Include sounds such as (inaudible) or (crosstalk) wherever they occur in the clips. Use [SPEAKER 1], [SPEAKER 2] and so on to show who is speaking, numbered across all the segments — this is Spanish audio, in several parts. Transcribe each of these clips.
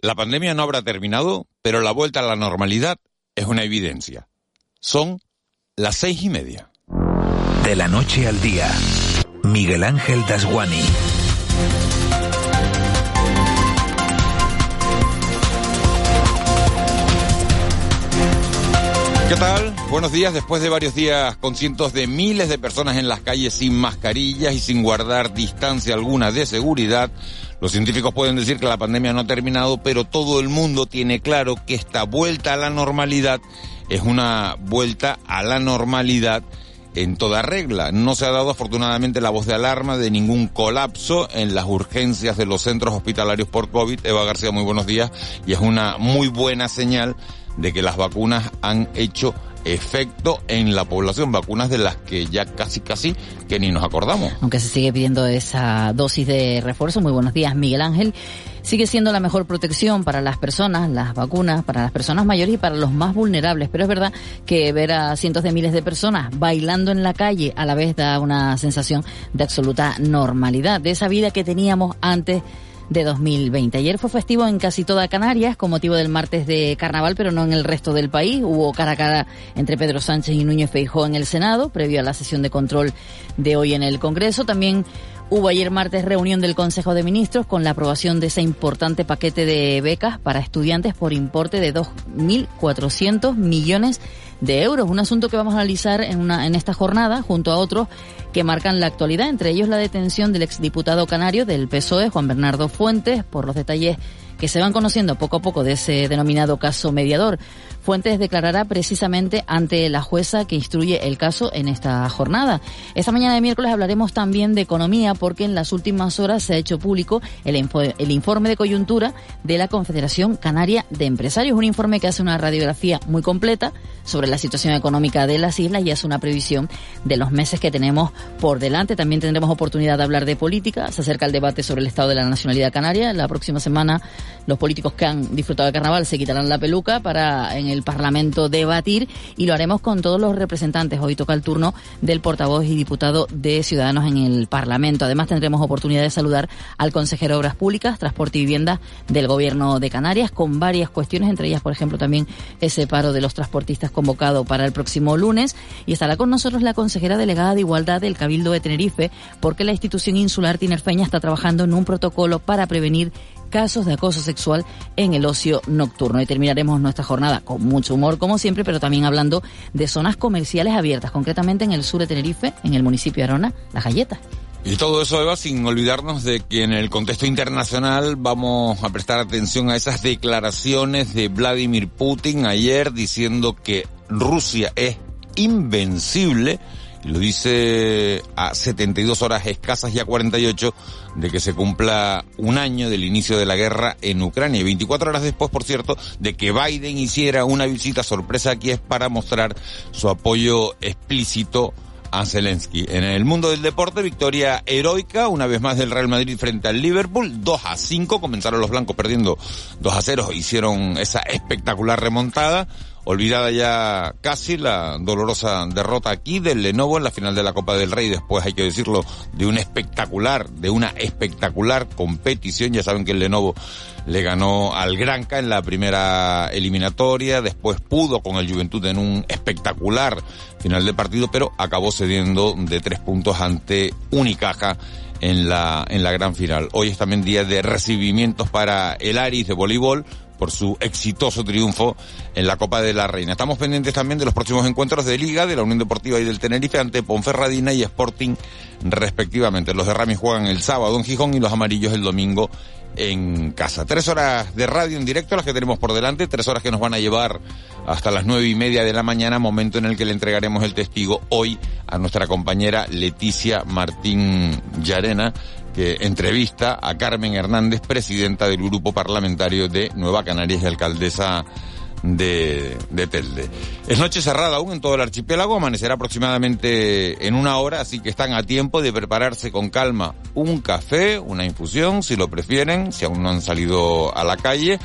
[SPEAKER 1] La pandemia no habrá terminado, pero la vuelta a la normalidad es una evidencia. Son las seis y media.
[SPEAKER 2] De la noche al día, Miguel Ángel Dasguani.
[SPEAKER 1] ¿Qué tal? Buenos días. Después de varios días con cientos de miles de personas en las calles sin mascarillas y sin guardar distancia alguna de seguridad, los científicos pueden decir que la pandemia no ha terminado, pero todo el mundo tiene claro que esta vuelta a la normalidad es una vuelta a la normalidad en toda regla. No se ha dado afortunadamente la voz de alarma de ningún colapso en las urgencias de los centros hospitalarios por COVID. Eva García, muy buenos días. Y es una muy buena señal de que las vacunas han hecho efecto en la población, vacunas de las que ya casi casi que ni nos acordamos.
[SPEAKER 3] Aunque se sigue pidiendo esa dosis de refuerzo. Muy buenos días, Miguel Ángel. Sigue siendo la mejor protección para las personas, las vacunas, para las personas mayores y para los más vulnerables. Pero es verdad que ver a cientos de miles de personas bailando en la calle a la vez da una sensación de absoluta normalidad, de esa vida que teníamos antes de 2020. Ayer fue festivo en casi toda Canarias con motivo del martes de carnaval, pero no en el resto del país. Hubo cara a cara entre Pedro Sánchez y Núñez Feijó en el Senado, previo a la sesión de control de hoy en el Congreso. También Hubo ayer martes reunión del Consejo de Ministros con la aprobación de ese importante paquete de becas para estudiantes por importe de 2.400 millones de euros. Un asunto que vamos a analizar en, una, en esta jornada junto a otros que marcan la actualidad, entre ellos la detención del exdiputado canario del PSOE, Juan Bernardo Fuentes, por los detalles que se van conociendo poco a poco de ese denominado caso mediador. Fuentes declarará precisamente ante la jueza que instruye el caso en esta jornada. Esta mañana de miércoles hablaremos también de economía porque en las últimas horas se ha hecho público el, el informe de coyuntura de la Confederación Canaria de Empresarios, un informe que hace una radiografía muy completa sobre la situación económica de las islas y hace una previsión de los meses que tenemos por delante. También tendremos oportunidad de hablar de política. Se acerca el debate sobre el estado de la nacionalidad canaria. La próxima semana los políticos que han disfrutado de carnaval se quitarán la peluca para en el Parlamento debatir y lo haremos con todos los representantes. Hoy toca el turno del portavoz y diputado de Ciudadanos en el Parlamento. Además tendremos oportunidad de saludar al consejero de Obras Públicas, Transporte y Vivienda del Gobierno de Canarias con varias cuestiones, entre ellas, por ejemplo, también ese paro de los transportistas convocado para el próximo lunes. Y estará con nosotros la consejera delegada de Igualdad del Cabildo de Tenerife, porque la institución insular tinerfeña está trabajando en un protocolo para prevenir casos de acoso sexual en el ocio nocturno. Y terminaremos nuestra jornada con mucho humor, como siempre, pero también hablando de zonas comerciales abiertas, concretamente en el sur de Tenerife, en el municipio de Arona, Las Galletas.
[SPEAKER 1] Y todo eso, Eva, sin olvidarnos de que en el contexto internacional vamos a prestar atención a esas declaraciones de Vladimir Putin ayer diciendo que Rusia es invencible lo dice a 72 horas escasas y a 48 de que se cumpla un año del inicio de la guerra en Ucrania. Y 24 horas después, por cierto, de que Biden hiciera una visita sorpresa aquí es para mostrar su apoyo explícito a Zelensky. En el mundo del deporte, victoria heroica, una vez más del Real Madrid frente al Liverpool, 2 a 5, comenzaron los blancos perdiendo 2 a 0, hicieron esa espectacular remontada olvidada ya casi la dolorosa derrota aquí del Lenovo en la final de la Copa del Rey, después hay que decirlo, de un espectacular, de una espectacular competición, ya saben que el Lenovo le ganó al Granca en la primera eliminatoria, después pudo con el Juventud en un espectacular final de partido, pero acabó cediendo de tres puntos ante Unicaja en la, en la gran final. Hoy es también día de recibimientos para el Aris de voleibol, por su exitoso triunfo en la Copa de la Reina. Estamos pendientes también de los próximos encuentros de Liga, de la Unión Deportiva y del Tenerife ante Ponferradina y Sporting respectivamente. Los de Ramis juegan el sábado en Gijón y los amarillos el domingo en casa. Tres horas de radio en directo las que tenemos por delante, tres horas que nos van a llevar hasta las nueve y media de la mañana, momento en el que le entregaremos el testigo hoy a nuestra compañera Leticia Martín Llarena, que entrevista a Carmen Hernández, presidenta del grupo parlamentario de Nueva Canarias y alcaldesa de, de, Telde. Es noche cerrada aún en todo el archipiélago, amanecerá aproximadamente en una hora, así que están a tiempo de prepararse con calma un café, una infusión, si lo prefieren, si aún no han salido a la calle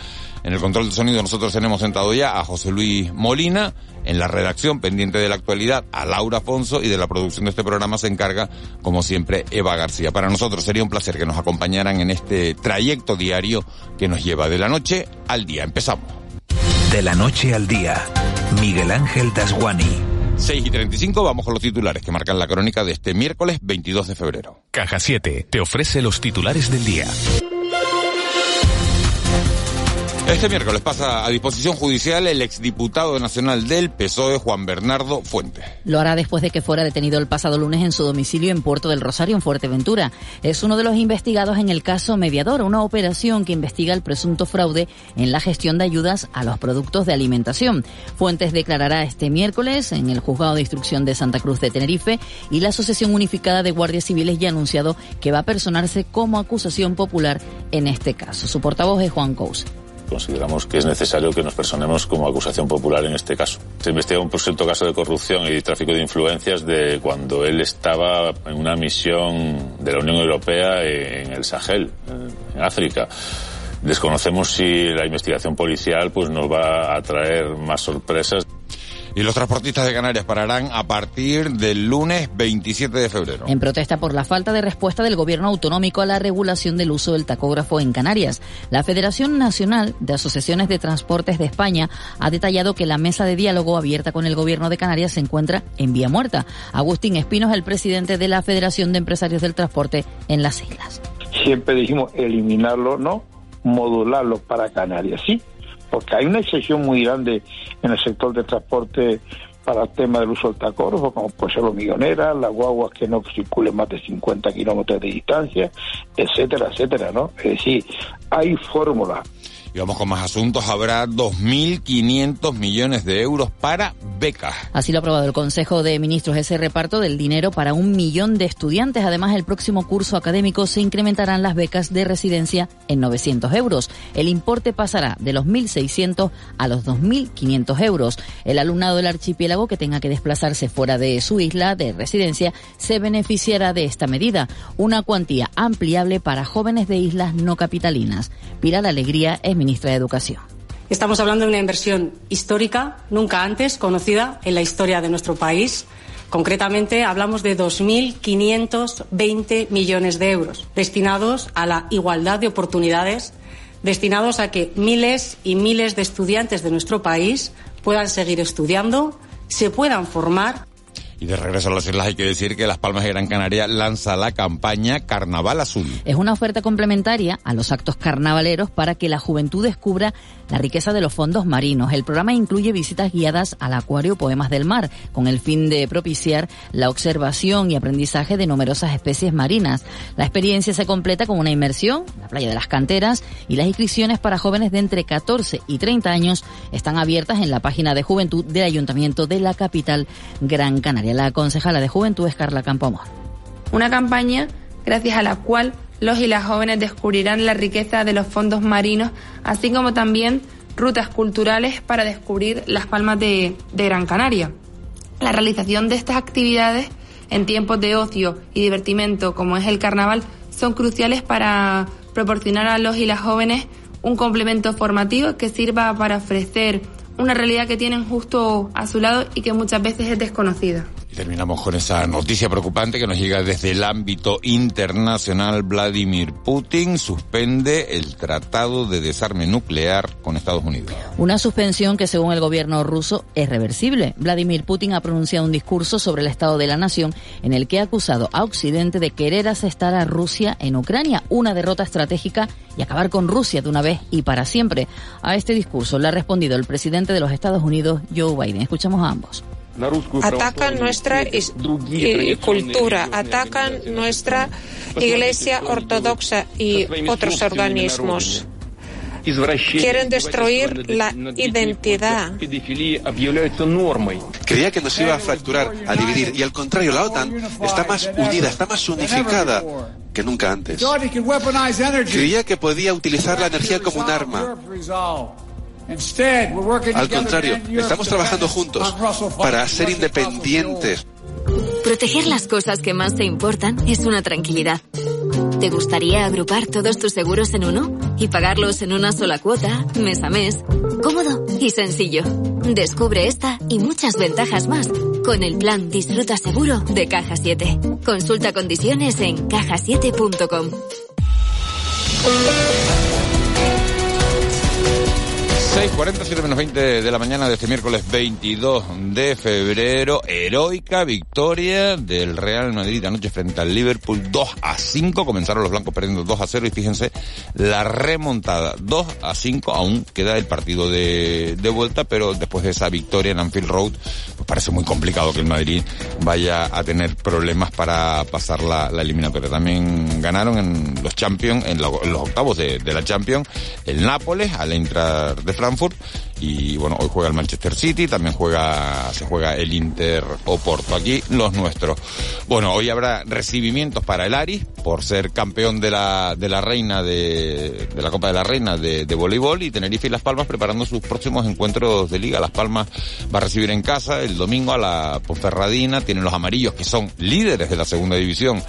[SPEAKER 1] En el control de sonido nosotros tenemos sentado ya a José Luis Molina, en la redacción pendiente de la actualidad a Laura Afonso y de la producción de este programa se encarga, como siempre, Eva García. Para nosotros sería un placer que nos acompañaran en este trayecto diario que nos lleva de la noche al día. Empezamos.
[SPEAKER 2] De la noche al día, Miguel Ángel Dasguani.
[SPEAKER 1] 6 y 35, vamos con los titulares que marcan la crónica de este miércoles 22 de febrero.
[SPEAKER 2] Caja 7 te ofrece los titulares del día.
[SPEAKER 1] Este miércoles pasa a disposición judicial el exdiputado nacional del PSOE, Juan Bernardo Fuentes.
[SPEAKER 3] Lo hará después de que fuera detenido el pasado lunes en su domicilio en Puerto del Rosario, en Fuerteventura. Es uno de los investigados en el caso Mediador, una operación que investiga el presunto fraude en la gestión de ayudas a los productos de alimentación. Fuentes declarará este miércoles en el Juzgado de Instrucción de Santa Cruz de Tenerife y la Asociación Unificada de Guardias Civiles ya ha anunciado que va a personarse como acusación popular en este caso. Su portavoz es Juan Cous
[SPEAKER 4] consideramos que es necesario que nos personemos como acusación popular en este caso. Se investiga un presunto caso de corrupción y tráfico de influencias de cuando él estaba en una misión de la Unión Europea en el Sahel, en África. Desconocemos si la investigación policial pues nos va a traer más sorpresas.
[SPEAKER 1] Y los transportistas de Canarias pararán a partir del lunes 27 de febrero.
[SPEAKER 3] En protesta por la falta de respuesta del gobierno autonómico a la regulación del uso del tacógrafo en Canarias, la Federación Nacional de Asociaciones de Transportes de España ha detallado que la mesa de diálogo abierta con el gobierno de Canarias se encuentra en vía muerta. Agustín Espino es el presidente de la Federación de Empresarios del Transporte en las islas.
[SPEAKER 5] Siempre dijimos eliminarlo, no, modularlo para Canarias, sí, porque hay una excepción muy grande en el sector de transporte para el tema del uso del tacógrafo, como puede ser los las guaguas que no circulen más de 50 kilómetros de distancia, etcétera, etcétera, ¿no? Es decir, hay fórmulas
[SPEAKER 1] y vamos con más asuntos. Habrá 2.500 millones de euros para becas.
[SPEAKER 3] Así lo ha aprobado el Consejo de Ministros ese reparto del dinero para un millón de estudiantes. Además, el próximo curso académico se incrementarán las becas de residencia en 900 euros. El importe pasará de los 1.600 a los 2.500 euros. El alumnado del archipiélago que tenga que desplazarse fuera de su isla de residencia se beneficiará de esta medida, una cuantía ampliable para jóvenes de islas no capitalinas. Pilar Alegría es ministra de Educación.
[SPEAKER 6] Estamos hablando de una inversión histórica, nunca antes conocida en la historia de nuestro país. Concretamente, hablamos de 2.520 millones de euros destinados a la igualdad de oportunidades, destinados a que miles y miles de estudiantes de nuestro país puedan seguir estudiando, se puedan formar
[SPEAKER 1] y de regreso a las islas hay que decir que Las Palmas de Gran Canaria lanza la campaña Carnaval Azul.
[SPEAKER 3] Es una oferta complementaria a los actos carnavaleros para que la juventud descubra la riqueza de los fondos marinos. El programa incluye visitas guiadas al acuario Poemas del Mar, con el fin de propiciar la observación y aprendizaje de numerosas especies marinas. La experiencia se completa con una inmersión en la playa de las canteras y las inscripciones para jóvenes de entre 14 y 30 años están abiertas en la página de juventud del Ayuntamiento de la capital Gran Canaria la concejala de Juventud es Carla Campomor.
[SPEAKER 7] Una campaña gracias a la cual los y las jóvenes descubrirán la riqueza de los fondos marinos, así como también rutas culturales para descubrir las palmas de, de Gran Canaria. La realización de estas actividades en tiempos de ocio y divertimento, como es el carnaval, son cruciales para proporcionar a los y las jóvenes un complemento formativo que sirva para ofrecer una realidad que tienen justo a su lado y que muchas veces es desconocida.
[SPEAKER 1] Y terminamos con esa noticia preocupante que nos llega desde el ámbito internacional. Vladimir Putin suspende el tratado de desarme nuclear con Estados Unidos.
[SPEAKER 3] Una suspensión que según el gobierno ruso es reversible. Vladimir Putin ha pronunciado un discurso sobre el estado de la nación en el que ha acusado a Occidente de querer asestar a Rusia en Ucrania, una derrota estratégica y acabar con Rusia de una vez y para siempre. A este discurso le ha respondido el presidente de los Estados Unidos, Joe Biden. Escuchamos a ambos
[SPEAKER 8] atacan nuestra cultura, atacan nuestra iglesia ortodoxa y otros organismos. Quieren destruir la identidad.
[SPEAKER 9] Creía que nos iba a fracturar, a dividir, y al contrario, la OTAN está más unida, está más unificada que nunca antes. Creía que podía utilizar la energía como un arma. Al contrario, estamos trabajando juntos para ser independientes.
[SPEAKER 10] Proteger las cosas que más te importan es una tranquilidad. ¿Te gustaría agrupar todos tus seguros en uno y pagarlos en una sola cuota, mes a mes? Cómodo y sencillo. Descubre esta y muchas ventajas más con el plan Disfruta Seguro de Caja 7. Consulta condiciones en cajasiete.com.
[SPEAKER 1] 6.47 menos 20 de la mañana de este miércoles 22 de febrero. Heroica victoria del Real Madrid anoche frente al Liverpool 2 a 5. Comenzaron los blancos perdiendo 2 a 0 y fíjense la remontada 2 a 5. Aún queda el partido de, de vuelta, pero después de esa victoria en Anfield Road, pues parece muy complicado que el Madrid vaya a tener problemas para pasar la, la eliminatoria. También ganaron en los Champions, en, los octavos de, de, la Champions, el Nápoles al entrar de Frankfurt y bueno, hoy juega el Manchester City, también juega, se juega el Inter Oporto. Aquí los nuestros. Bueno, hoy habrá recibimientos para el Aris por ser campeón de la, de la reina de, de la Copa de la Reina de, de voleibol y Tenerife y Las Palmas preparando sus próximos encuentros de liga. Las Palmas va a recibir en casa el domingo a la Ponferradina, tienen los amarillos que son líderes de la segunda división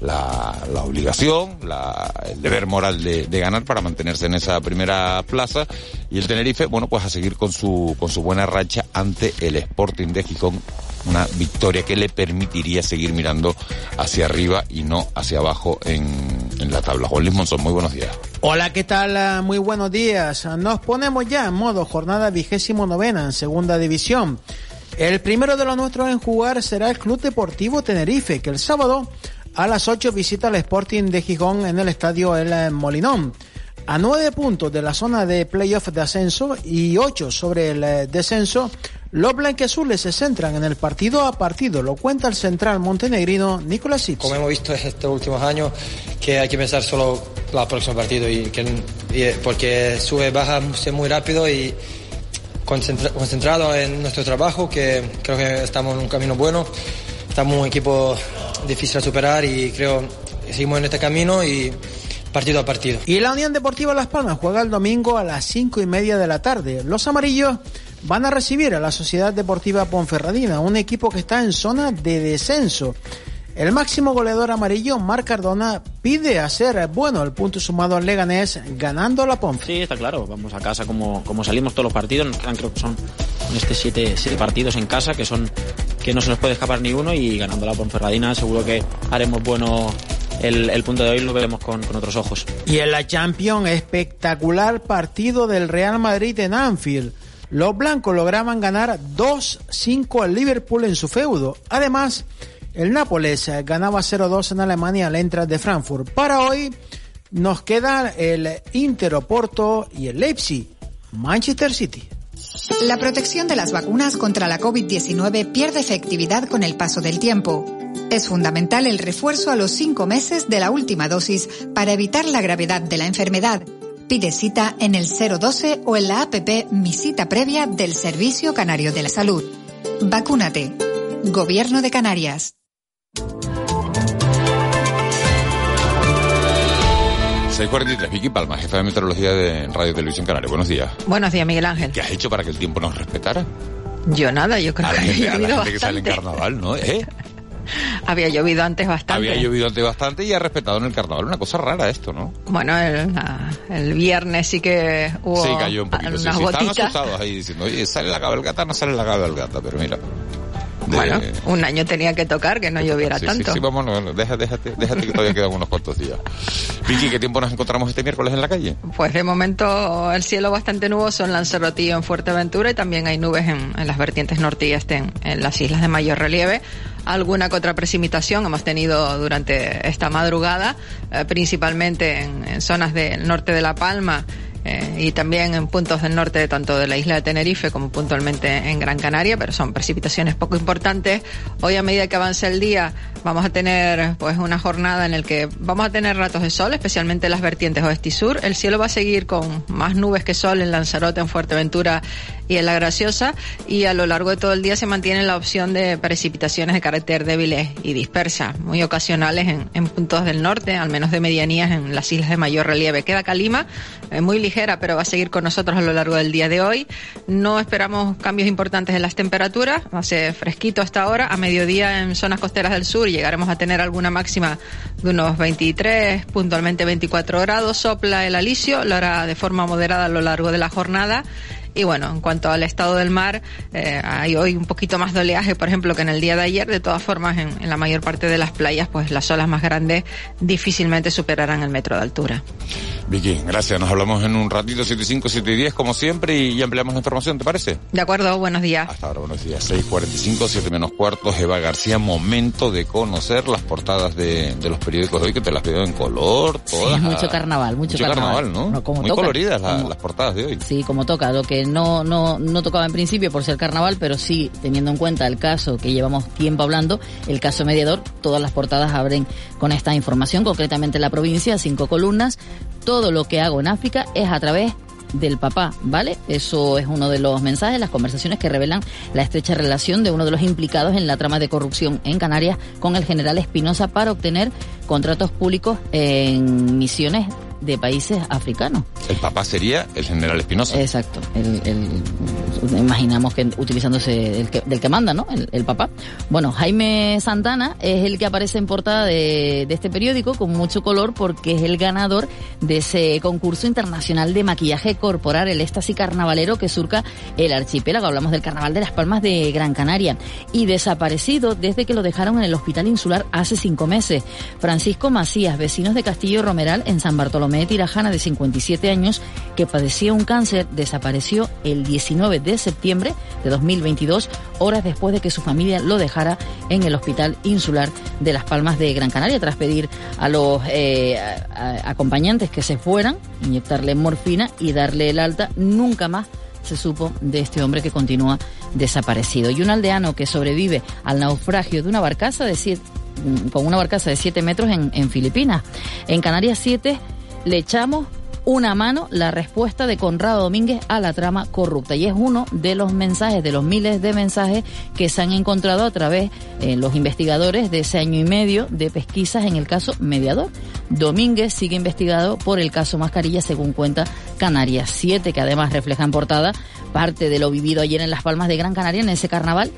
[SPEAKER 1] la, la obligación, la, el deber moral de, de, ganar para mantenerse en esa primera plaza y el Tenerife, bueno, pues a seguir con su, con su buena racha ante el Sporting de Gijón, una victoria que le permitiría seguir mirando hacia arriba y no hacia abajo en, en la tabla. Juan Luis Monzón, muy buenos días.
[SPEAKER 11] Hola, ¿qué tal? Muy buenos días. Nos ponemos ya en modo jornada vigésimo novena en segunda división. El primero de los nuestros en jugar será el Club Deportivo Tenerife, que el sábado a las 8 visita al Sporting de Gijón en el estadio El Molinón. A nueve puntos de la zona de playoff de ascenso y ocho sobre el descenso, los blanqueazules se centran en el partido a partido, lo cuenta el central montenegrino Nicolás Sitz.
[SPEAKER 12] Como hemos visto estos últimos años, que hay que pensar solo el próximo partido, y que, y porque sube, baja muy rápido y concentra, concentrado en nuestro trabajo, que creo que estamos en un camino bueno. Estamos un equipo difícil a superar y creo que seguimos en este camino y partido a partido.
[SPEAKER 11] Y la Unión Deportiva Las Palmas juega el domingo a las cinco y media de la tarde. Los amarillos van a recibir a la Sociedad Deportiva Ponferradina, un equipo que está en zona de descenso. El máximo goleador amarillo, Marc Cardona, pide hacer bueno el punto sumado al Leganés ganando la Ponfe.
[SPEAKER 13] Sí, está claro. Vamos a casa como, como salimos todos los partidos. Creo que son este siete, siete partidos en casa que son que no se nos puede escapar ni uno y ganando la Ponferradina seguro que haremos bueno el, punto de hoy lo veremos con, otros ojos.
[SPEAKER 11] Y en la Champions, espectacular partido del Real Madrid en Anfield. Los blancos lograban ganar 2-5 al Liverpool en su feudo. Además, el Nápoles ganaba 0-2 en Alemania al entrar de Frankfurt. Para hoy nos queda el Inter Oporto y el Leipzig, Manchester City.
[SPEAKER 14] La protección de las vacunas contra la COVID-19 pierde efectividad con el paso del tiempo. Es fundamental el refuerzo a los cinco meses de la última dosis para evitar la gravedad de la enfermedad. Pide cita en el 012 o en la APP Mi Cita Previa del Servicio Canario de la Salud. Vacúnate. Gobierno de Canarias.
[SPEAKER 1] 643, Vicky Palma, jefa de meteorología de Radio Televisión Canaria. Buenos días.
[SPEAKER 15] Buenos días, Miguel Ángel.
[SPEAKER 1] ¿Qué has hecho para que el tiempo nos respetara?
[SPEAKER 15] Yo nada, yo creo
[SPEAKER 1] a
[SPEAKER 15] que
[SPEAKER 1] gente,
[SPEAKER 15] había
[SPEAKER 1] a la
[SPEAKER 15] llovido
[SPEAKER 1] gente que sale en
[SPEAKER 15] bastante.
[SPEAKER 1] carnaval, ¿no? ¿Eh? (laughs)
[SPEAKER 15] Había llovido antes bastante.
[SPEAKER 1] Había llovido antes bastante y ha respetado en el carnaval. Una cosa rara esto, ¿no?
[SPEAKER 15] Bueno, el, viernes sí que hubo
[SPEAKER 1] sí, cayó un poquito. Sí, sí, estaban asustados ahí diciendo, oye, sale la cabalgata, no sale la cabalgata, pero mira. De-
[SPEAKER 15] Bueno, un año tenía que tocar que no lloviera
[SPEAKER 1] sí,
[SPEAKER 15] tanto.
[SPEAKER 1] Sí, sí, vamos, no, no, déjate, déjate, déjate que todavía quedan unos cuantos días. Vicky, ¿qué tiempo nos encontramos este miércoles en la calle?
[SPEAKER 15] Pues de momento el cielo bastante nuboso en Lanzarote y en Fuerteventura y también hay nubes en, en las vertientes norte y este en, en las islas de mayor relieve. Alguna que otra precipitación hemos tenido durante esta madrugada, eh, principalmente en, en zonas del norte de La Palma eh, y también en puntos del norte tanto de la isla de Tenerife como puntualmente en Gran Canaria, pero son precipitaciones poco importantes. Hoy a medida que avance el día vamos a tener pues una jornada en la que vamos a tener ratos de sol, especialmente en las vertientes oeste y sur. El cielo va a seguir con más nubes que sol en Lanzarote, en Fuerteventura y en La Graciosa y a lo largo de todo el día se mantiene la opción de precipitaciones de carácter débiles y dispersas, muy ocasionales en, en puntos del norte, al menos de medianías en las islas de mayor relieve. Queda calima, eh, muy ligera pero va a seguir con nosotros a lo largo del día de hoy. No esperamos cambios importantes en las temperaturas, ser fresquito hasta ahora. A mediodía en zonas costeras del sur llegaremos a tener alguna máxima de unos 23, puntualmente 24 grados. Sopla el alisio, lo hará de forma moderada a lo largo de la jornada y bueno, en cuanto al estado del mar, eh, hay hoy un poquito más de oleaje, por ejemplo, que en el día de ayer. De todas formas, en, en la mayor parte de las playas, pues las olas más grandes difícilmente superarán el metro de altura.
[SPEAKER 1] Vicky, gracias. Nos hablamos en un ratito, 7.5, 7.10, como siempre, y, ampliamos la información, ¿te parece?
[SPEAKER 15] De acuerdo, buenos días.
[SPEAKER 1] Hasta ahora, buenos días. 6.45, 7 menos cuartos. Eva García, momento de conocer las portadas de, de los periódicos de hoy, que te las veo en color, todas.
[SPEAKER 3] Sí, mucho carnaval, mucho,
[SPEAKER 1] mucho carnaval.
[SPEAKER 3] ¿no?
[SPEAKER 1] no como Muy coloridas las portadas de hoy.
[SPEAKER 3] Sí, como toca. Lo que no, no, no tocaba en principio por ser carnaval, pero sí, teniendo en cuenta el caso que llevamos tiempo hablando, el caso mediador, todas las portadas abren con esta información, concretamente la provincia, cinco columnas. Todo lo que hago en África es a través del papá, ¿vale? Eso es uno de los mensajes, las conversaciones que revelan la estrecha relación de uno de los implicados en la trama de corrupción en Canarias con el general Espinosa para obtener contratos públicos en misiones de países africanos.
[SPEAKER 1] El papá sería el general Espinosa.
[SPEAKER 3] Exacto. El, imaginamos que utilizándose el que, del que manda, ¿no? El, papá. Bueno, Jaime Santana es el que aparece en portada de, de este periódico con mucho color porque es el ganador de ese concurso internacional de maquillaje corporal, el éxtasis carnavalero que surca el archipiélago. Hablamos del carnaval de las Palmas de Gran Canaria. Y desaparecido desde que lo dejaron en el hospital insular hace cinco meses. Francisco Macías, vecinos de Castillo Romeral en San Bartolomé Bartolomé Tirajana, de 57 años, que padecía un cáncer, desapareció el 19 de septiembre de 2022, horas después de que su familia lo dejara en el Hospital Insular de Las Palmas de Gran Canaria, tras pedir a los eh, acompañantes que se fueran, inyectarle morfina y darle el alta. Nunca más se supo de este hombre que continúa desaparecido. Y un aldeano que sobrevive al naufragio de una barcaza de siete, con una barcaza de 7 metros en, en Filipinas. En Canarias 7 le echamos una mano la respuesta de Conrado Domínguez a la trama corrupta. Y es uno de los mensajes, de los miles de mensajes que se han encontrado a través de eh, los investigadores de ese año y medio de pesquisas en el caso Mediador. Domínguez sigue investigado por el caso Mascarilla, según cuenta Canarias 7, que además refleja en portada parte de lo vivido ayer en Las Palmas de Gran Canaria en ese carnaval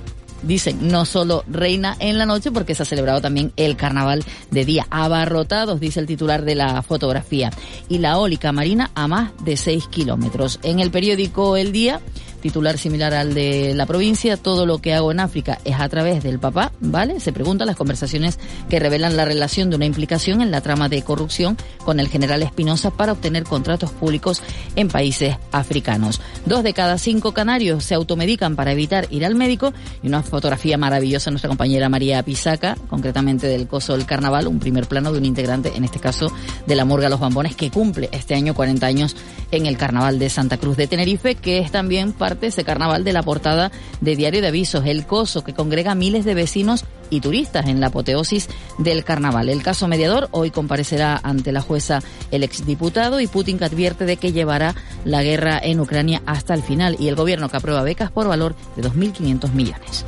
[SPEAKER 3] dicen, no solo reina en la noche, porque se ha celebrado también el carnaval de día. Abarrotados, dice el titular de la fotografía. Y la ólica marina a más de 6 kilómetros. En el periódico El Día titular similar al de la provincia, todo lo que hago en África es a través del papá, ¿vale? Se preguntan las conversaciones que revelan la relación de una implicación en la trama de corrupción con el general Espinosa para obtener contratos públicos en países africanos. Dos de cada cinco canarios se automedican para evitar ir al médico y una fotografía maravillosa nuestra compañera María Pisaca, concretamente del Coso del Carnaval, un primer plano de un integrante, en este caso de la Morga Los Bambones, que cumple este año 40 años en el Carnaval de Santa Cruz de Tenerife, que es también para ese carnaval de la portada de Diario de Avisos, el coso que congrega miles de vecinos y turistas en la apoteosis del carnaval. El caso mediador hoy comparecerá ante la jueza el exdiputado y Putin que advierte de que llevará la guerra en Ucrania hasta el final y el gobierno que aprueba becas por valor de 2.500 millones.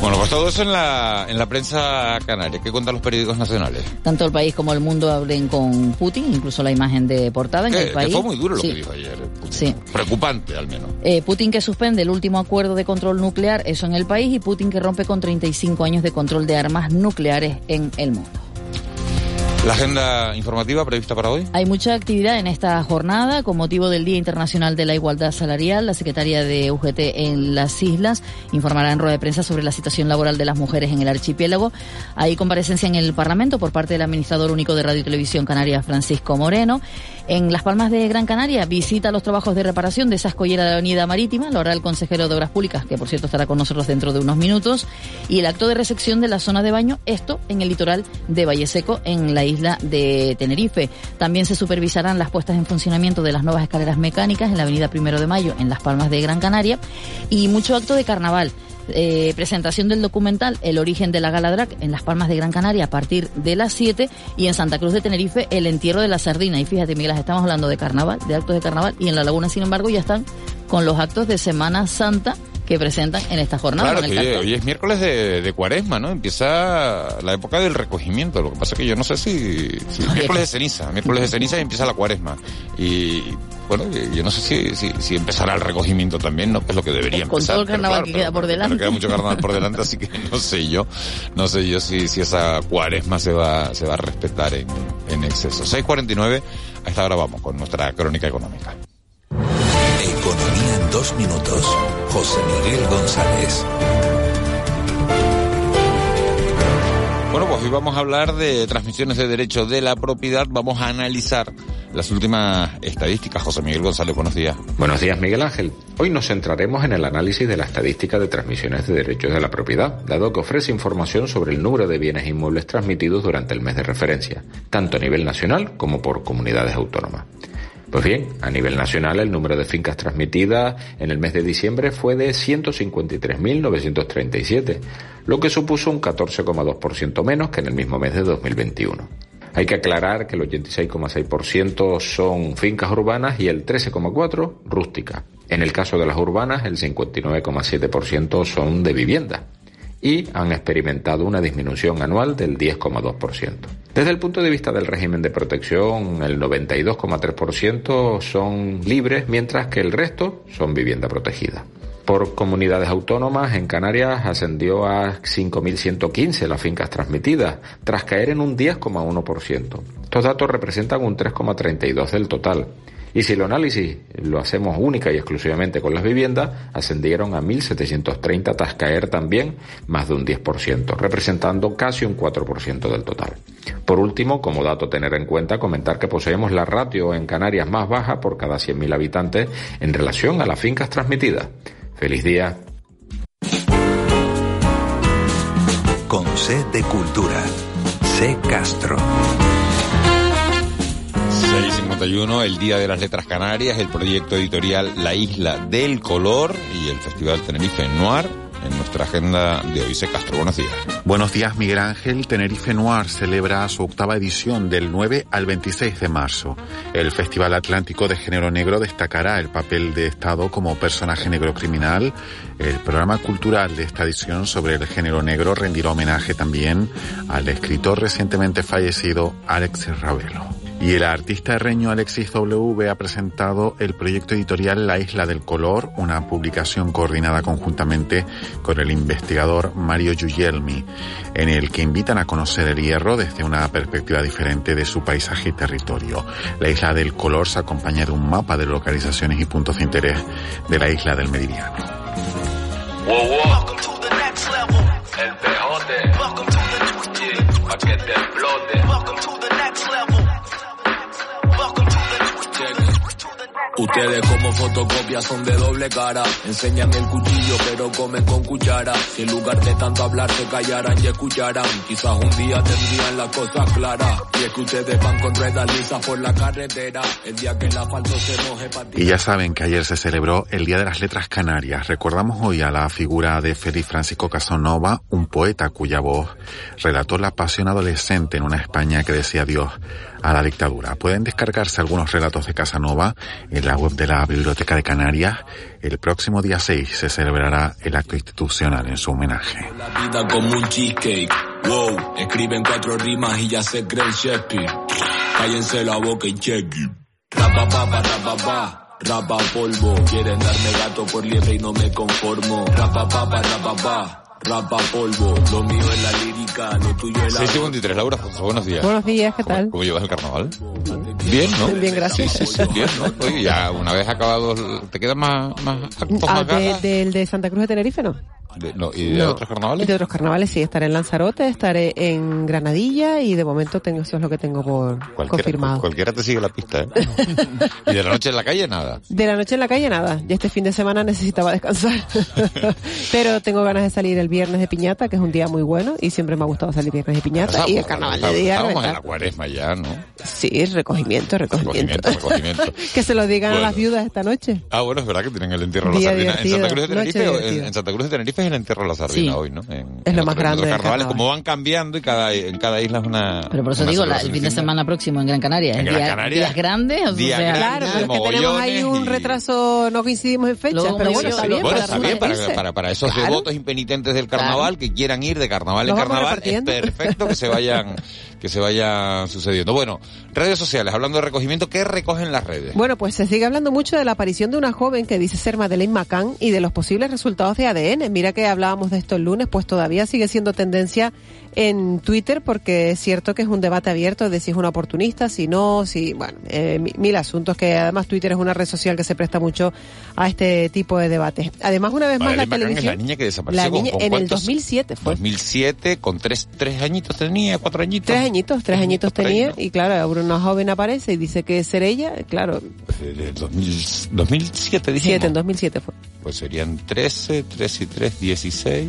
[SPEAKER 1] Bueno, pues todo eso en la, en la prensa canaria. ¿Qué cuentan los periódicos nacionales?
[SPEAKER 3] Tanto el país como el mundo hablen con Putin, incluso la imagen de portada en el país.
[SPEAKER 1] fue muy duro lo que dijo ayer. Putin. Sí. Preocupante, al menos.
[SPEAKER 3] Eh, Putin que suspende el último acuerdo de control nuclear, eso en el país, y Putin que rompe con 35 años de control de armas nucleares en el mundo.
[SPEAKER 1] ¿La agenda informativa prevista para hoy?
[SPEAKER 3] Hay mucha actividad en esta jornada con motivo del Día Internacional de la Igualdad Salarial. La secretaria de UGT en las islas informará en rueda de prensa sobre la situación laboral de las mujeres en el archipiélago. Hay comparecencia en el Parlamento por parte del administrador único de Radio y Televisión Canaria, Francisco Moreno. En Las Palmas de Gran Canaria visita los trabajos de reparación de esa escollera de la Avenida Marítima, lo hará el consejero de Obras Públicas, que por cierto estará con nosotros dentro de unos minutos, y el acto de recepción de la zona de baño, esto en el litoral de Valle Seco, en la isla de Tenerife. También se supervisarán las puestas en funcionamiento de las nuevas escaleras mecánicas en la Avenida Primero de Mayo, en Las Palmas de Gran Canaria, y mucho acto de carnaval. Eh, presentación del documental El origen de la Galadrac en Las Palmas de Gran Canaria a partir de las 7 y en Santa Cruz de Tenerife el entierro de la sardina. Y fíjate, Miguel, estamos hablando de carnaval, de actos de carnaval y en la laguna, sin embargo, ya están con los actos de Semana Santa que presentan en esta jornada.
[SPEAKER 1] Claro, que hoy, es miércoles de, cuaresma, ¿no? Empieza la época del recogimiento. Lo que pasa es que yo no sé si, (laughs) miércoles de ceniza, miércoles de ceniza y empieza la cuaresma. Y bueno, yo no sé si, si, empezará el recogimiento también, no es lo que debería empezar.
[SPEAKER 3] Con todo el carnaval que queda por delante.
[SPEAKER 1] queda mucho carnaval por delante, así que no sé yo, no sé yo si, si esa cuaresma se va, se va a respetar en, en exceso. 6.49, a esta hora vamos con nuestra crónica económica.
[SPEAKER 2] Economía dos minutos. José Miguel González.
[SPEAKER 1] Bueno, pues hoy vamos a hablar de transmisiones de derechos de la propiedad. Vamos a analizar las últimas estadísticas. José Miguel González, buenos días.
[SPEAKER 16] Buenos días, Miguel Ángel. Hoy nos centraremos en el análisis de la estadística de transmisiones de derechos de la propiedad, dado que ofrece información sobre el número de bienes inmuebles transmitidos durante el mes de referencia, tanto a nivel nacional como por comunidades autónomas. Pues bien, a nivel nacional el número de fincas transmitidas en el mes de diciembre fue de 153.937, lo que supuso un 14,2% menos que en el mismo mes de 2021. Hay que aclarar que el 86,6% son fincas urbanas y el 13,4% rústicas. En el caso de las urbanas, el 59,7% son de vivienda y han experimentado una disminución anual del 10,2%. Desde el punto de vista del régimen de protección, el 92,3% son libres, mientras que el resto son vivienda protegida. Por comunidades autónomas, en Canarias ascendió a 5.115 las fincas transmitidas, tras caer en un 10,1%. Estos datos representan un 3,32% del total. Y si el análisis lo hacemos única y exclusivamente con las viviendas, ascendieron a 1.730 tras caer también más de un 10%, representando casi un 4% del total. Por último, como dato a tener en cuenta, comentar que poseemos la ratio en Canarias más baja por cada 100.000 habitantes en relación a las fincas transmitidas. Feliz día.
[SPEAKER 2] Con C de Cultura. C Castro.
[SPEAKER 1] 651, el Día de las Letras Canarias, el proyecto editorial La Isla del Color y el Festival Tenerife Noir en nuestra agenda de hoy. Se Castro, buenos días.
[SPEAKER 17] Buenos días, Miguel Ángel. Tenerife Noir celebra su octava edición del 9 al 26 de marzo. El Festival Atlántico de Género Negro destacará el papel de Estado como personaje negro criminal. El programa cultural de esta edición sobre el género negro rendirá homenaje también al escritor recientemente fallecido Alex Ravelo. Y el artista reño Alexis W ha presentado el proyecto editorial La Isla del Color, una publicación coordinada conjuntamente con el investigador Mario Giugelmi, en el que invitan a conocer el hierro desde una perspectiva diferente de su paisaje y territorio. La Isla del Color se acompaña de un mapa de localizaciones y puntos de interés de la isla del Meridiano.
[SPEAKER 18] Ustedes como fotocopias son de doble cara. Enséñame el cuchillo, pero comen con cuchara. Si en lugar de tanto hablar se callaran y escucharan, quizás un día tendrían las cosas claras. Y es que ustedes van con ruedas lisas por la carretera. El día que el asfalto se moje
[SPEAKER 17] Y ya saben que ayer se celebró el Día de las Letras Canarias. Recordamos hoy a la figura de Félix Francisco Casanova, un poeta cuya voz relató la pasión adolescente en una España que decía adiós a la dictadura. Pueden descargarse algunos relatos de Casanova en la web de la Biblioteca de Canarias. El próximo día 6 se celebrará el acto institucional en su homenaje.
[SPEAKER 18] La vida como un cheesecake. Wow, escriben cuatro rimas y ya se cree Shakespeare. Cállense la boca y check Rapa, pa, rapa, polvo. Quieren darme gato por liebre y no me conformo. Rapa, pa, rapa, polvo. Lo mío es la lírica, lo tuyo es la...
[SPEAKER 1] 653, Laura, buenos días.
[SPEAKER 19] Buenos días, ¿qué tal?
[SPEAKER 1] ¿Cómo, llevas el carnaval? Bien, ¿no?
[SPEAKER 19] Bien, gracias.
[SPEAKER 1] Sí, sí, bien, ¿no? Oye, ya una vez acabado, ¿te quedas más, más,
[SPEAKER 19] ah, del de Santa Cruz de Tenerife, ¿no?
[SPEAKER 1] No, ¿Y de otros carnavales?
[SPEAKER 19] Y de otros carnavales, sí. Estaré en Lanzarote, estaré en Granadilla y de momento tengo, eso es lo que tengo por confirmado.
[SPEAKER 1] Cualquiera te sigue la pista, ¿eh? (laughs) ¿Y de la noche en la calle nada?
[SPEAKER 19] De la noche en la calle nada. Ya este fin de semana necesitaba descansar. (laughs) Pero tengo ganas de salir el viernes de piñata, que es un día muy bueno y siempre me ha gustado salir viernes de piñata y el carnaval de día.
[SPEAKER 1] Estamos en la cuaresma ya, ¿no?
[SPEAKER 19] Sí, recogimiento, recogimiento. recogimiento, (laughs) que se lo digan a las viudas esta noche.
[SPEAKER 1] Ah, bueno, es verdad que tienen el entierro de la sardina. ¿En Santa Cruz de Tenerife? En Santa Cruz de Tenerife es el entierro de la sardina
[SPEAKER 3] Sí.
[SPEAKER 1] hoy, ¿no? En-
[SPEAKER 19] Es
[SPEAKER 1] en
[SPEAKER 19] lo más grande
[SPEAKER 1] carnavales,
[SPEAKER 19] carnaval.
[SPEAKER 1] como van cambiando y cada, en cada isla es una.
[SPEAKER 3] Pero por eso digo, la- el fin de semana próximo en Gran Canaria
[SPEAKER 1] En Gran
[SPEAKER 3] día,
[SPEAKER 1] Canaria,
[SPEAKER 3] días grandes, o
[SPEAKER 1] día
[SPEAKER 3] sea,
[SPEAKER 19] Claro, pero es que tenemos ahí un
[SPEAKER 1] y-
[SPEAKER 19] retraso, no coincidimos en fechas, pero bueno, está
[SPEAKER 3] sí,
[SPEAKER 19] bien.
[SPEAKER 1] Bueno,
[SPEAKER 19] para
[SPEAKER 1] bien para,
[SPEAKER 19] repartirse.
[SPEAKER 1] para, para esos
[SPEAKER 19] Claro.
[SPEAKER 1] devotos impenitentes del carnaval que quieran ir de carnaval en carnaval, es perfecto que se vayan, (laughs) que se vayan sucediendo. Bueno, redes sociales, hablando de recogimiento, ¿qué recogen las redes?
[SPEAKER 19] Bueno, pues se sigue hablando mucho de la aparición de una joven que dice ser Madeleine McCann y de los posibles resultados de ADN. Mira que hablábamos de esto el lunes, pues todavía sigue siendo tendencia en Twitter porque es cierto que es un debate abierto de si es una oportunista, si no, si, bueno, eh, mi- mil asuntos que además Twitter es una red social que se presta mucho a este tipo de debates. Además, una vez más la
[SPEAKER 1] McCann es
[SPEAKER 19] televisión...
[SPEAKER 1] la niña que desapareció
[SPEAKER 19] La
[SPEAKER 1] con-
[SPEAKER 19] niña
[SPEAKER 1] con
[SPEAKER 19] en el
[SPEAKER 1] cuántos-
[SPEAKER 19] 2007 fue.
[SPEAKER 1] 2007, con tres, tres añitos tenía, cuatro añitos.
[SPEAKER 19] Tres añitos, tres añitos
[SPEAKER 1] ahí,
[SPEAKER 19] tenía
[SPEAKER 1] ¿no?
[SPEAKER 19] y claro, ahora una joven aparece y dice que es ser ella, claro,
[SPEAKER 1] de 2000 2007 dijimos.
[SPEAKER 19] siete, en 2007 fue.
[SPEAKER 1] Pues serían 13, 3 y 3, 16.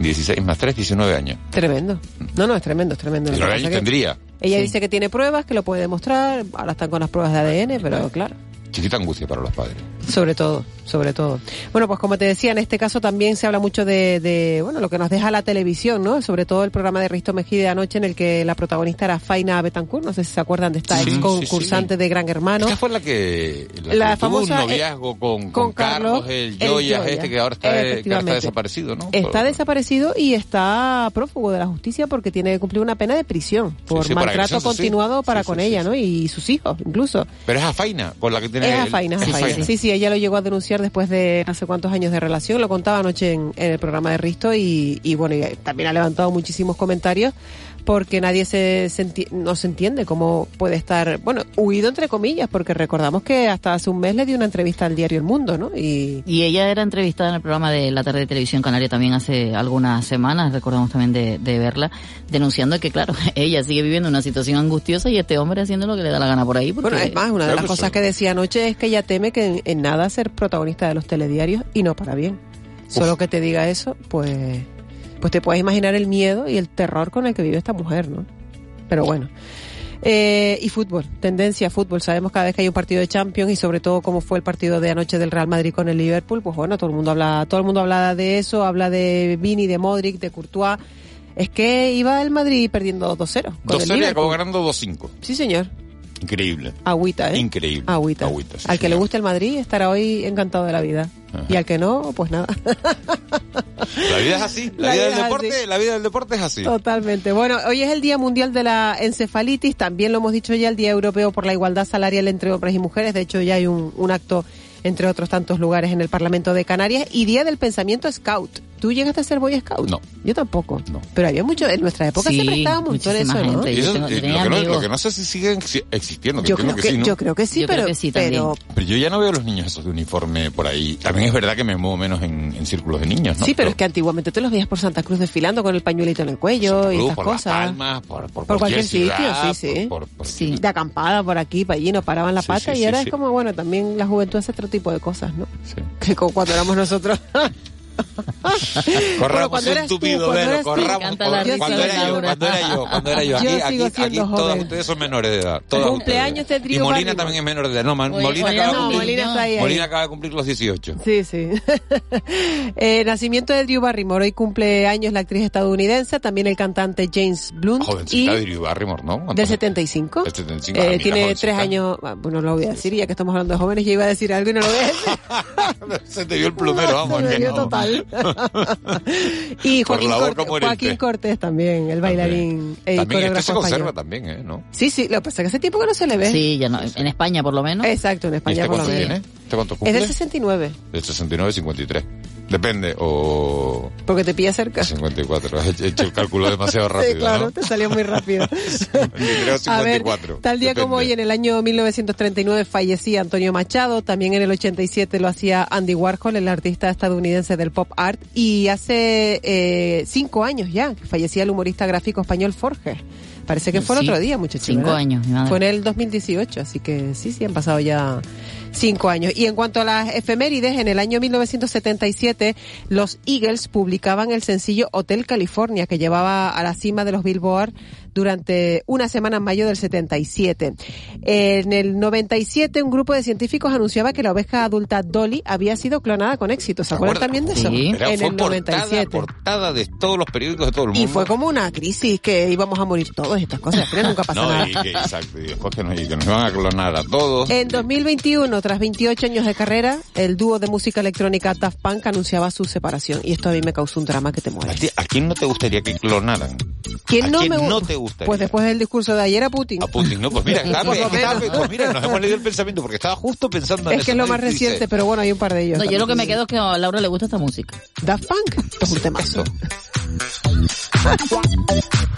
[SPEAKER 1] 16 más 3, 19 años.
[SPEAKER 19] Tremendo. No, no, es tremendo, es tremendo. Lo que
[SPEAKER 1] 19
[SPEAKER 19] pasa
[SPEAKER 1] años tendría.
[SPEAKER 19] Ella
[SPEAKER 1] Sí.
[SPEAKER 19] dice que tiene pruebas, que lo puede demostrar, ahora están con las pruebas de ADN, pero claro,
[SPEAKER 1] Chiquita angustia para los padres.
[SPEAKER 19] Sobre todo, sobre todo. Bueno, pues como te decía, en este caso también se habla mucho de, de, bueno, lo que nos deja la televisión, ¿no? Sobre todo el programa de Risto Mejide de anoche en el que la protagonista era Faina Betancourt, no sé si se acuerdan de esta
[SPEAKER 1] Sí,
[SPEAKER 19] ex
[SPEAKER 1] sí,
[SPEAKER 19] concursante de Gran Hermano.
[SPEAKER 1] Esta fue la que, la
[SPEAKER 19] La
[SPEAKER 1] que tuvo un
[SPEAKER 19] famosa, eh,
[SPEAKER 1] noviazgo con,
[SPEAKER 19] con
[SPEAKER 1] con Carlos,
[SPEAKER 19] Carlos,
[SPEAKER 1] el Joyas este que ahora está, que ahora está
[SPEAKER 19] Efectivamente.
[SPEAKER 1] desaparecido, ¿no?
[SPEAKER 19] Está
[SPEAKER 1] Por-
[SPEAKER 19] desaparecido y está prófugo de la justicia porque tiene que cumplir una pena de prisión por maltrato continuado para con ella, ¿no? Y sus hijos, incluso.
[SPEAKER 1] Pero es a Faina, con la que tiene...
[SPEAKER 19] Es a. Faina. Sí, sí, ella lo llegó a denunciar después de no sé cuántos años de relación, lo contaba anoche en, en el programa de Risto y, y bueno, y también ha levantado muchísimos comentarios porque nadie se, se enti- no se entiende cómo puede estar, bueno, huido entre comillas, porque recordamos que hasta hace un mes le dio una entrevista al diario El Mundo, ¿no? Y,
[SPEAKER 3] Y ella era entrevistada en el programa de la tarde de televisión canaria también hace algunas semanas, recordamos también de, de verla, denunciando que claro, (laughs) ella sigue viviendo una situación angustiosa y este hombre haciendo lo que le da la gana por ahí. Porque,
[SPEAKER 19] Bueno, es más, una de
[SPEAKER 1] Claro
[SPEAKER 19] las cosas
[SPEAKER 1] sí.
[SPEAKER 19] que decía anoche es que ella teme que en, en nada ser protagonista de los telediarios y no para bien. Solo que te diga eso, pues, pues te puedes imaginar el miedo y el terror con el que vive esta mujer, ¿no? Pero bueno. Eh, y fútbol, tendencia a fútbol. Sabemos cada vez que hay un partido de Champions y sobre todo cómo fue el partido de anoche del Real Madrid con el Liverpool, pues bueno, todo el mundo habla, todo el mundo habla de eso, habla de Vini, de Modric, de Courtois. Es que iba el Madrid perdiendo 2-0. con el
[SPEAKER 1] 2-0 y acabó ganando 2-5.
[SPEAKER 19] Sí, señor.
[SPEAKER 1] Increíble.
[SPEAKER 19] Agüita, ¿eh?
[SPEAKER 1] Increíble.
[SPEAKER 19] Agüita.
[SPEAKER 1] Agüita, sí,
[SPEAKER 19] al que le guste el Madrid estará hoy encantado de la vida.
[SPEAKER 1] Ajá.
[SPEAKER 19] Y al que no, pues nada.
[SPEAKER 1] La vida es así. (laughs) La,
[SPEAKER 19] La
[SPEAKER 1] vida
[SPEAKER 19] vida
[SPEAKER 1] del deporte,
[SPEAKER 19] así.
[SPEAKER 1] la vida del deporte es así.
[SPEAKER 19] Totalmente. Bueno, hoy es el Día Mundial de la Encefalitis. También lo hemos dicho ya, el Día Europeo por la Igualdad Salarial entre hombres y mujeres. De hecho, ya hay un, un acto, entre otros tantos lugares, en el Parlamento de Canarias. Y Día del Pensamiento Scout. ¿Tú llegaste a ser Boy Scout?
[SPEAKER 1] No.
[SPEAKER 19] Yo tampoco. Pero había mucho, en nuestra época
[SPEAKER 3] Sí,
[SPEAKER 19] se prestaba un montón eso, ¿no?
[SPEAKER 3] gente.
[SPEAKER 1] Y
[SPEAKER 3] Yo
[SPEAKER 1] eso,
[SPEAKER 3] tengo-
[SPEAKER 1] eh, lo, que no,
[SPEAKER 3] amigos.
[SPEAKER 1] lo que no sé si siguen exi- existiendo, que
[SPEAKER 19] Yo creo
[SPEAKER 1] que,
[SPEAKER 19] que,
[SPEAKER 1] sí, ¿no?
[SPEAKER 19] yo creo que sí,
[SPEAKER 3] Yo creo
[SPEAKER 19] pero,
[SPEAKER 3] que sí también.
[SPEAKER 19] pero
[SPEAKER 1] Pero yo ya no veo a los niños esos de uniforme por ahí. También es verdad que me muevo menos en, en círculos de niños, ¿no?
[SPEAKER 19] Sí, pero es que antiguamente tú los veías por Santa Cruz desfilando con el pañuelito en el cuello y estas
[SPEAKER 1] por
[SPEAKER 19] cosas.
[SPEAKER 1] Las Palmas, por, por,
[SPEAKER 19] Por cualquier sitio,
[SPEAKER 1] ciudad,
[SPEAKER 19] sí, sí.
[SPEAKER 1] Por, por- por-
[SPEAKER 3] Sí.
[SPEAKER 19] De acampada por aquí, para allí, nos paraban la
[SPEAKER 1] Sí,
[SPEAKER 19] pata
[SPEAKER 1] sí,
[SPEAKER 19] y ahora es como, bueno, también la juventud hace otro tipo de cosas, ¿no?
[SPEAKER 1] sí. (laughs)
[SPEAKER 19] Que como cuando éramos nosotros. (laughs) (laughs)
[SPEAKER 1] Corramos
[SPEAKER 19] cuando
[SPEAKER 1] un tupido
[SPEAKER 19] cuando
[SPEAKER 1] velo, corramos. Cuando
[SPEAKER 3] de
[SPEAKER 1] era yo, cuando era yo, cuando era yo.
[SPEAKER 19] Yo
[SPEAKER 1] Aquí,
[SPEAKER 19] sigo
[SPEAKER 1] aquí, aquí todas ustedes son menores de edad. Todas
[SPEAKER 19] Cumpleaños de Drew
[SPEAKER 1] Y Molina también es menor de edad. No, Molina
[SPEAKER 3] oye,
[SPEAKER 1] acaba de
[SPEAKER 3] no,
[SPEAKER 1] cumplir,
[SPEAKER 19] Molina está ahí, ahí.
[SPEAKER 1] Molina acaba de cumplir los 18.
[SPEAKER 19] Sí, sí. (laughs) eh, nacimiento de Drew Barrymore. Hoy cumple años la actriz estadounidense, también el cantante James Blunt.
[SPEAKER 1] Jovencita
[SPEAKER 19] y
[SPEAKER 1] de Drew Barrymore, ¿no?
[SPEAKER 19] del 75.
[SPEAKER 1] Del 75. Ah,
[SPEAKER 19] Eh,
[SPEAKER 1] mira,
[SPEAKER 19] tiene
[SPEAKER 1] jovencita.
[SPEAKER 19] tres años. ah, Bueno, no lo voy a decir, ya que estamos hablando de jóvenes, yo iba a decir algo y no lo voy a decir. (laughs)
[SPEAKER 1] Se te dio el plumero, vamos.
[SPEAKER 19] Se me dio
[SPEAKER 1] no.
[SPEAKER 19] Total. (laughs) y Joaquín, Cortés. Joaquín Cortés también, el bailarín eh, y
[SPEAKER 1] También este se conserva
[SPEAKER 19] español.
[SPEAKER 1] también, ¿eh? ¿No?
[SPEAKER 19] Sí, sí, lo que pasa es que hace tiempo que no se le ve.
[SPEAKER 3] Sí, ya no, en España por lo menos.
[SPEAKER 19] Exacto, en
[SPEAKER 1] ¿Y
[SPEAKER 19] España
[SPEAKER 1] este
[SPEAKER 19] por lo menos.
[SPEAKER 1] tiene? ¿Este cuánto
[SPEAKER 19] Es
[SPEAKER 1] cumple?
[SPEAKER 19] del 69,
[SPEAKER 1] Del 69 53. Depende, o
[SPEAKER 19] porque te pilla cerca.
[SPEAKER 1] 54. He hecho el cálculo demasiado (laughs) rápido,
[SPEAKER 19] sí, claro,
[SPEAKER 1] ¿no?
[SPEAKER 19] te salió muy rápido. (laughs)
[SPEAKER 1] 53 o
[SPEAKER 19] A ver,
[SPEAKER 1] 54.
[SPEAKER 19] tal día como hoy, en el año 1939 fallecía Antonio Machado, también en el 87 lo hacía Andy Warhol, el artista estadounidense del pop art, y hace eh, cinco años ya que fallecía el humorista gráfico español Forge. Parece que fue el otro día, muchachos.
[SPEAKER 3] cinco
[SPEAKER 19] ¿verdad?
[SPEAKER 3] años, mi madre.
[SPEAKER 19] Fue en el 2018, así que sí, sí, han pasado ya cinco años. Y en cuanto a las efemérides, en el año 1977 los Eagles publicaban el sencillo Hotel California, que llevaba a la cima de los Billboard durante una semana en mayo del 77. En el 97 un grupo de científicos anunciaba que la oveja adulta Dolly había sido clonada con éxito. ¿Se acuerdan también de eso?
[SPEAKER 1] Sí.
[SPEAKER 19] En
[SPEAKER 1] fue
[SPEAKER 19] el 97.
[SPEAKER 1] Portada, portada de todos los periódicos de todo el mundo.
[SPEAKER 19] Y fue como una crisis que íbamos a morir todos estas cosas. Final nunca pasó (laughs)
[SPEAKER 1] no,
[SPEAKER 19] nada.
[SPEAKER 1] y que, exacto, y después que nos, y que nos iban a clonar a todos.
[SPEAKER 19] En 2021, tras 28 años de carrera, el dúo de música electrónica Daft Punk anunciaba su separación. Y esto a mí me causó un drama que te
[SPEAKER 1] ¿A,
[SPEAKER 19] mueres.
[SPEAKER 1] ti- a quién no te gustaría que clonaran?
[SPEAKER 19] ¿Quién
[SPEAKER 1] ¿A
[SPEAKER 19] no
[SPEAKER 1] quién
[SPEAKER 19] me
[SPEAKER 1] no te gustaría?
[SPEAKER 19] Pues después del discurso de ayer a Putin.
[SPEAKER 1] A Putin, no, pues mira, (laughs) estaba-
[SPEAKER 19] menos.
[SPEAKER 1] pues mira, nos hemos leído el pensamiento porque estaba justo pensando en
[SPEAKER 19] Es que
[SPEAKER 1] eso,
[SPEAKER 19] es lo más
[SPEAKER 1] dice,
[SPEAKER 19] reciente, pero bueno, hay un par de ellos.
[SPEAKER 3] No, yo lo que me quedo es que a Laura le gusta esta música.
[SPEAKER 19] Daft Punk, esto es un temazo.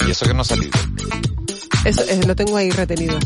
[SPEAKER 1] Y eso que no ha salido.
[SPEAKER 19] Eso, eh, lo tengo ahí retenido.